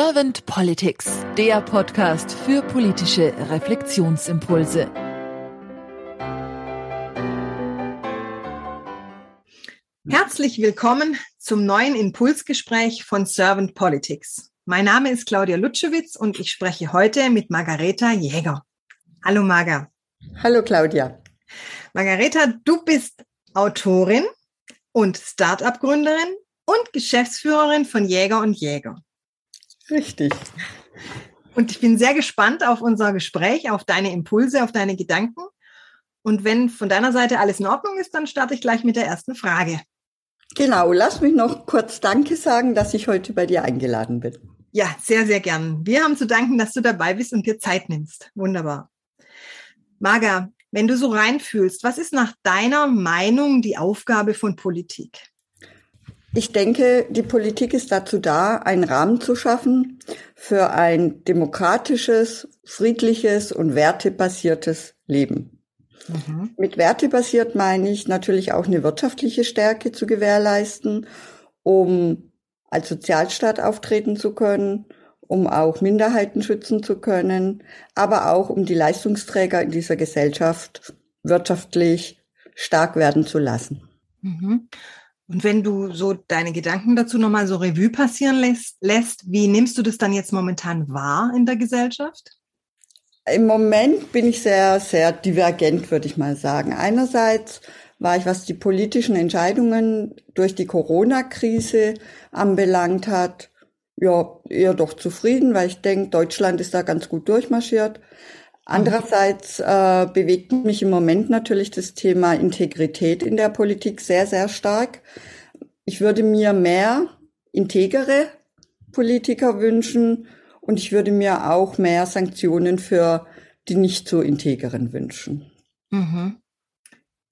Servant Politics, der Podcast für politische Reflexionsimpulse. Herzlich willkommen zum neuen Impulsgespräch von Servant Politics. Mein Name ist Claudia Lutschewitz und ich spreche heute mit Margareta Jäger. Hallo Marga. Hallo Claudia. Margareta, du bist Autorin und Start-up-Gründerin und Geschäftsführerin von Jäger und Jäger. Richtig. Und ich bin sehr gespannt auf unser Gespräch, auf deine Impulse, auf deine Gedanken. Und wenn von deiner Seite alles in Ordnung ist, dann starte ich gleich mit der ersten Frage. Genau, lass mich noch kurz Danke sagen, dass ich heute bei dir eingeladen bin. Ja, sehr, sehr gern. Wir haben zu danken, dass du dabei bist und dir Zeit nimmst. Wunderbar. Marga, wenn du so reinfühlst, was ist nach deiner Meinung die Aufgabe von Politik? Ich denke, die Politik ist dazu da, einen Rahmen zu schaffen für ein demokratisches, friedliches und wertebasiertes Leben. Mhm. Mit wertebasiert meine ich natürlich auch eine wirtschaftliche Stärke zu gewährleisten, um als Sozialstaat auftreten zu können, um auch Minderheiten schützen zu können, aber auch um die Leistungsträger in dieser Gesellschaft wirtschaftlich stark werden zu lassen. Mhm. Und wenn du so deine Gedanken dazu nochmal so Revue passieren lässt, lässt, wie nimmst du das dann jetzt momentan wahr in der Gesellschaft? Im Moment bin ich sehr, sehr divergent, würde ich mal sagen. Einerseits war ich, was die politischen Entscheidungen durch die Corona-Krise anbelangt hat, ja, eher doch zufrieden, weil ich denke, Deutschland ist da ganz gut durchmarschiert. Andererseits äh, bewegt mich im Moment natürlich das Thema Integrität in der Politik sehr, sehr stark. Ich würde mir mehr integere Politiker wünschen und ich würde mir auch mehr Sanktionen für die nicht so integeren wünschen. Mhm.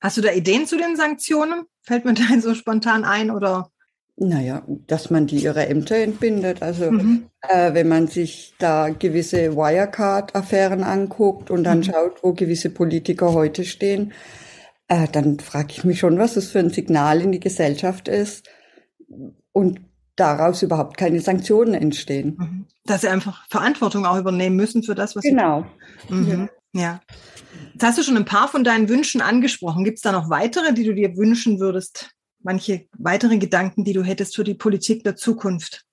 Hast du da Ideen zu den Sanktionen? Fällt mir da so spontan ein oder? Naja, dass man die ihre Ämter entbindet. Also mhm. äh, wenn man sich da gewisse Wirecard-Affären anguckt und dann mhm. schaut, wo gewisse Politiker heute stehen, äh, dann frage ich mich schon, was das für ein Signal in die Gesellschaft ist und daraus überhaupt keine Sanktionen entstehen. Mhm. Dass sie einfach Verantwortung auch übernehmen müssen für das, was genau. sie tun. Genau. Ja. Jetzt hast du schon ein paar von deinen Wünschen angesprochen. Gibt es da noch weitere, die du dir wünschen würdest? Manche weitere Gedanken, die du hättest für die Politik der Zukunft?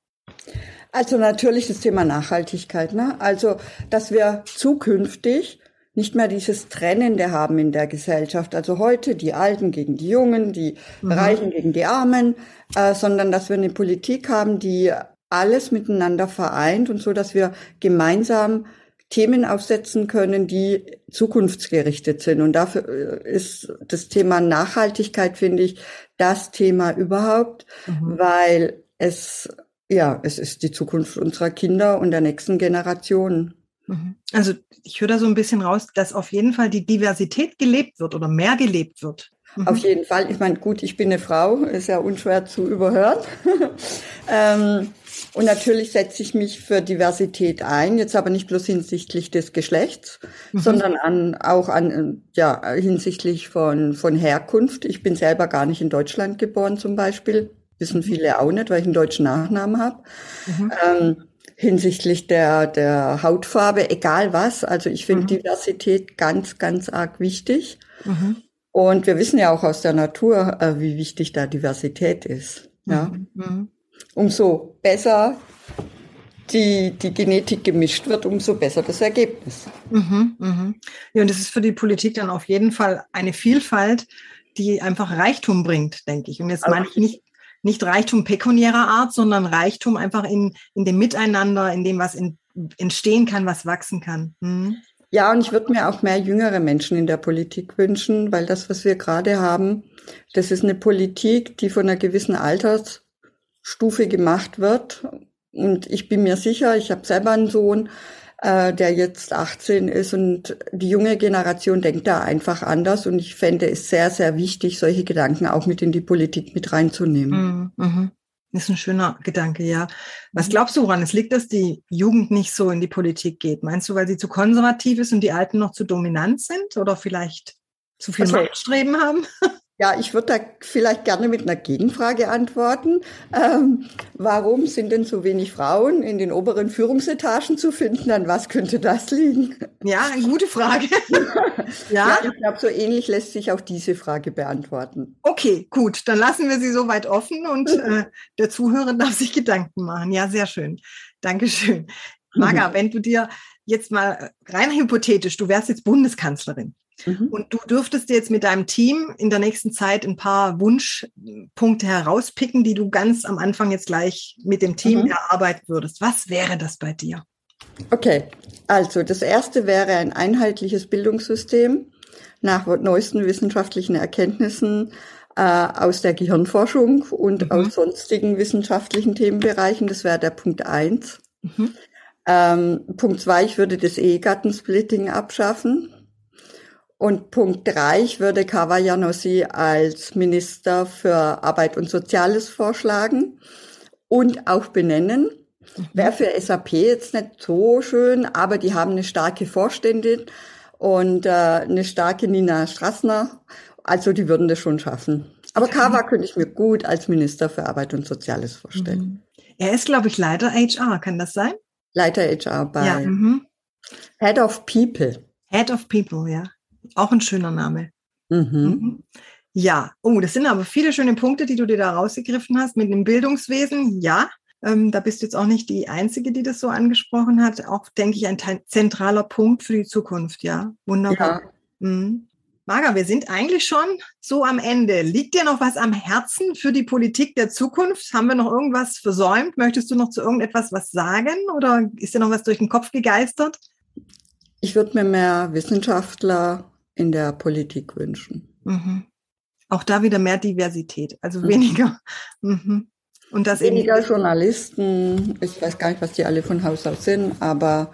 Also natürlich das Thema Nachhaltigkeit. Ne? Also, dass wir zukünftig nicht mehr dieses Trennende haben in der Gesellschaft. Also heute die Alten gegen die Jungen, die mhm. Reichen gegen die Armen, äh, sondern dass wir eine Politik haben, die alles miteinander vereint und so, dass wir gemeinsam Themen aufsetzen können, die zukunftsgerichtet sind. Und dafür äh, ist das Thema Nachhaltigkeit, finde ich, das Thema überhaupt, mhm. weil es, ja, es ist die Zukunft unserer Kinder und der nächsten Generationen. Mhm. Also ich höre da so ein bisschen raus, dass auf jeden Fall die Diversität gelebt wird oder mehr gelebt wird. Mhm. Auf jeden Fall. Ich meine, gut, ich bin eine Frau, ist ja unschwer zu überhören. ähm, und natürlich setze ich mich für Diversität ein, jetzt aber nicht bloß hinsichtlich des Geschlechts, mhm. sondern an, auch an, ja, hinsichtlich von, von Herkunft. Ich bin selber gar nicht in Deutschland geboren zum Beispiel. Wissen mhm. viele auch nicht, weil ich einen deutschen Nachnamen habe. Mhm. Ähm, hinsichtlich der, der Hautfarbe, egal was. Also ich finde mhm. Diversität ganz, ganz arg wichtig. Mhm. Und wir wissen ja auch aus der Natur, äh, wie wichtig da Diversität ist. Ja. Mhm. mhm umso besser die, die Genetik gemischt wird, umso besser das Ergebnis. Mhm, mhm. Ja, und das ist für die Politik dann auf jeden Fall eine Vielfalt, die einfach Reichtum bringt, denke ich. Und jetzt meine ich nicht, nicht Reichtum pekuniärer Art, sondern Reichtum einfach in, in dem Miteinander, in dem, was in, entstehen kann, was wachsen kann. Mhm. Ja, und ich würde mir auch mehr jüngere Menschen in der Politik wünschen, weil das, was wir gerade haben, das ist eine Politik, die von einer gewissen Alters Stufe gemacht wird. Und ich bin mir sicher, ich habe selber einen Sohn, äh, der jetzt 18 ist und die junge Generation denkt da einfach anders. Und ich fände es sehr, sehr wichtig, solche Gedanken auch mit in die Politik mit reinzunehmen. Mhm. Mhm. Das ist ein schöner Gedanke, ja. Was glaubst du, woran es liegt, dass die Jugend nicht so in die Politik geht? Meinst du, weil sie zu konservativ ist und die Alten noch zu dominant sind oder vielleicht zu viel also, Machtstreben haben? Ja, ich würde da vielleicht gerne mit einer Gegenfrage antworten. Ähm, warum sind denn so wenig Frauen in den oberen Führungsetagen zu finden? An was könnte das liegen? Ja, eine gute Frage. ja. ja, ich glaube, so ähnlich lässt sich auch diese Frage beantworten. Okay, gut, dann lassen wir sie soweit offen und äh, der Zuhörer darf sich Gedanken machen. Ja, sehr schön. Dankeschön. Maga, wenn du dir jetzt mal rein hypothetisch, du wärst jetzt Bundeskanzlerin Mhm. Und du dürftest jetzt mit deinem Team in der nächsten Zeit ein paar Wunschpunkte herauspicken, die du ganz am Anfang jetzt gleich mit dem Team mhm. erarbeiten würdest. Was wäre das bei dir? Okay, also das erste wäre ein einheitliches Bildungssystem nach neuesten wissenschaftlichen Erkenntnissen äh, aus der Gehirnforschung und mhm. aus sonstigen wissenschaftlichen Themenbereichen. Das wäre der Punkt eins. Mhm. Ähm, Punkt zwei, ich würde das Ehegattensplitting abschaffen. Und Punkt drei, ich würde Kavajanossi als Minister für Arbeit und Soziales vorschlagen und auch benennen. Mhm. Wäre für SAP jetzt nicht so schön, aber die haben eine starke Vorständin und äh, eine starke Nina Strassner. Also die würden das schon schaffen. Aber Kava könnte ich mir gut als Minister für Arbeit und Soziales vorstellen. Mhm. Er ist, glaube ich, Leiter HR, kann das sein? Leiter HR bei ja, mhm. Head of People. Head of People, ja. Auch ein schöner Name. Mhm. Mhm. Ja, oh, das sind aber viele schöne Punkte, die du dir da rausgegriffen hast mit dem Bildungswesen. Ja, ähm, da bist du jetzt auch nicht die Einzige, die das so angesprochen hat. Auch, denke ich, ein zentraler Punkt für die Zukunft. Ja, wunderbar. Ja. Mhm. Marga, wir sind eigentlich schon so am Ende. Liegt dir noch was am Herzen für die Politik der Zukunft? Haben wir noch irgendwas versäumt? Möchtest du noch zu irgendetwas was sagen oder ist dir noch was durch den Kopf gegeistert? Ich würde mir mehr Wissenschaftler in der Politik wünschen. Mhm. Auch da wieder mehr Diversität, also mhm. weniger. Mhm. Und das weniger eben Journalisten. Ich weiß gar nicht, was die alle von Haus aus sind, aber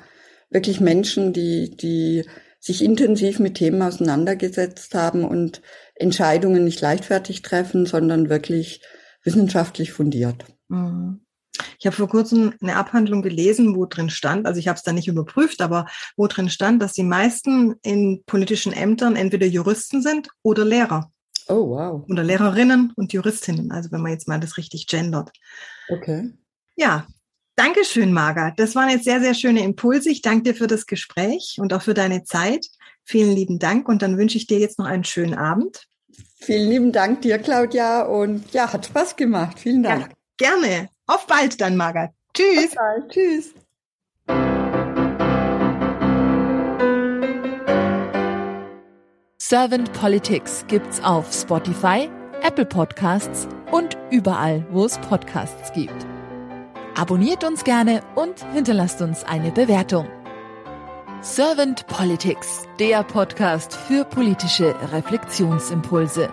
wirklich Menschen, die, die sich intensiv mit Themen auseinandergesetzt haben und Entscheidungen nicht leichtfertig treffen, sondern wirklich wissenschaftlich fundiert. Mhm. Ich habe vor kurzem eine Abhandlung gelesen, wo drin stand, also ich habe es da nicht überprüft, aber wo drin stand, dass die meisten in politischen Ämtern entweder Juristen sind oder Lehrer. Oh, wow. Oder Lehrerinnen und Juristinnen, also wenn man jetzt mal das richtig gendert. Okay. Ja, danke schön, Marga. Das waren jetzt sehr, sehr schöne Impulse. Ich danke dir für das Gespräch und auch für deine Zeit. Vielen lieben Dank und dann wünsche ich dir jetzt noch einen schönen Abend. Vielen lieben Dank dir, Claudia. Und ja, hat Spaß gemacht. Vielen Dank. Ja, gerne. Auf bald dann, Margaret. Tschüss. Auf bald. Tschüss. Servant Politics gibt's auf Spotify, Apple Podcasts und überall, wo es Podcasts gibt. Abonniert uns gerne und hinterlasst uns eine Bewertung. Servant Politics, der Podcast für politische Reflexionsimpulse.